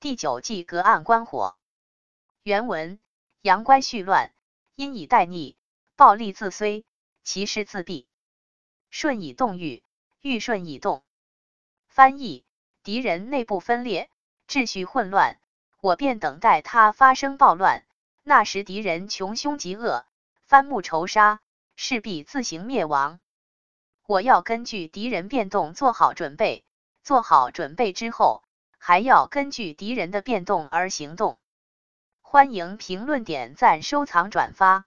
第九计隔岸观火。原文：阳关续乱，阴以待逆，暴力自虽，其势自毙。顺以动欲，欲顺以动。翻译：敌人内部分裂，秩序混乱，我便等待他发生暴乱。那时敌人穷凶极恶，翻目仇杀，势必自行灭亡。我要根据敌人变动做好准备，做好准备之后，还要根据敌人的变动而行动。欢迎评论、点赞、收藏、转发。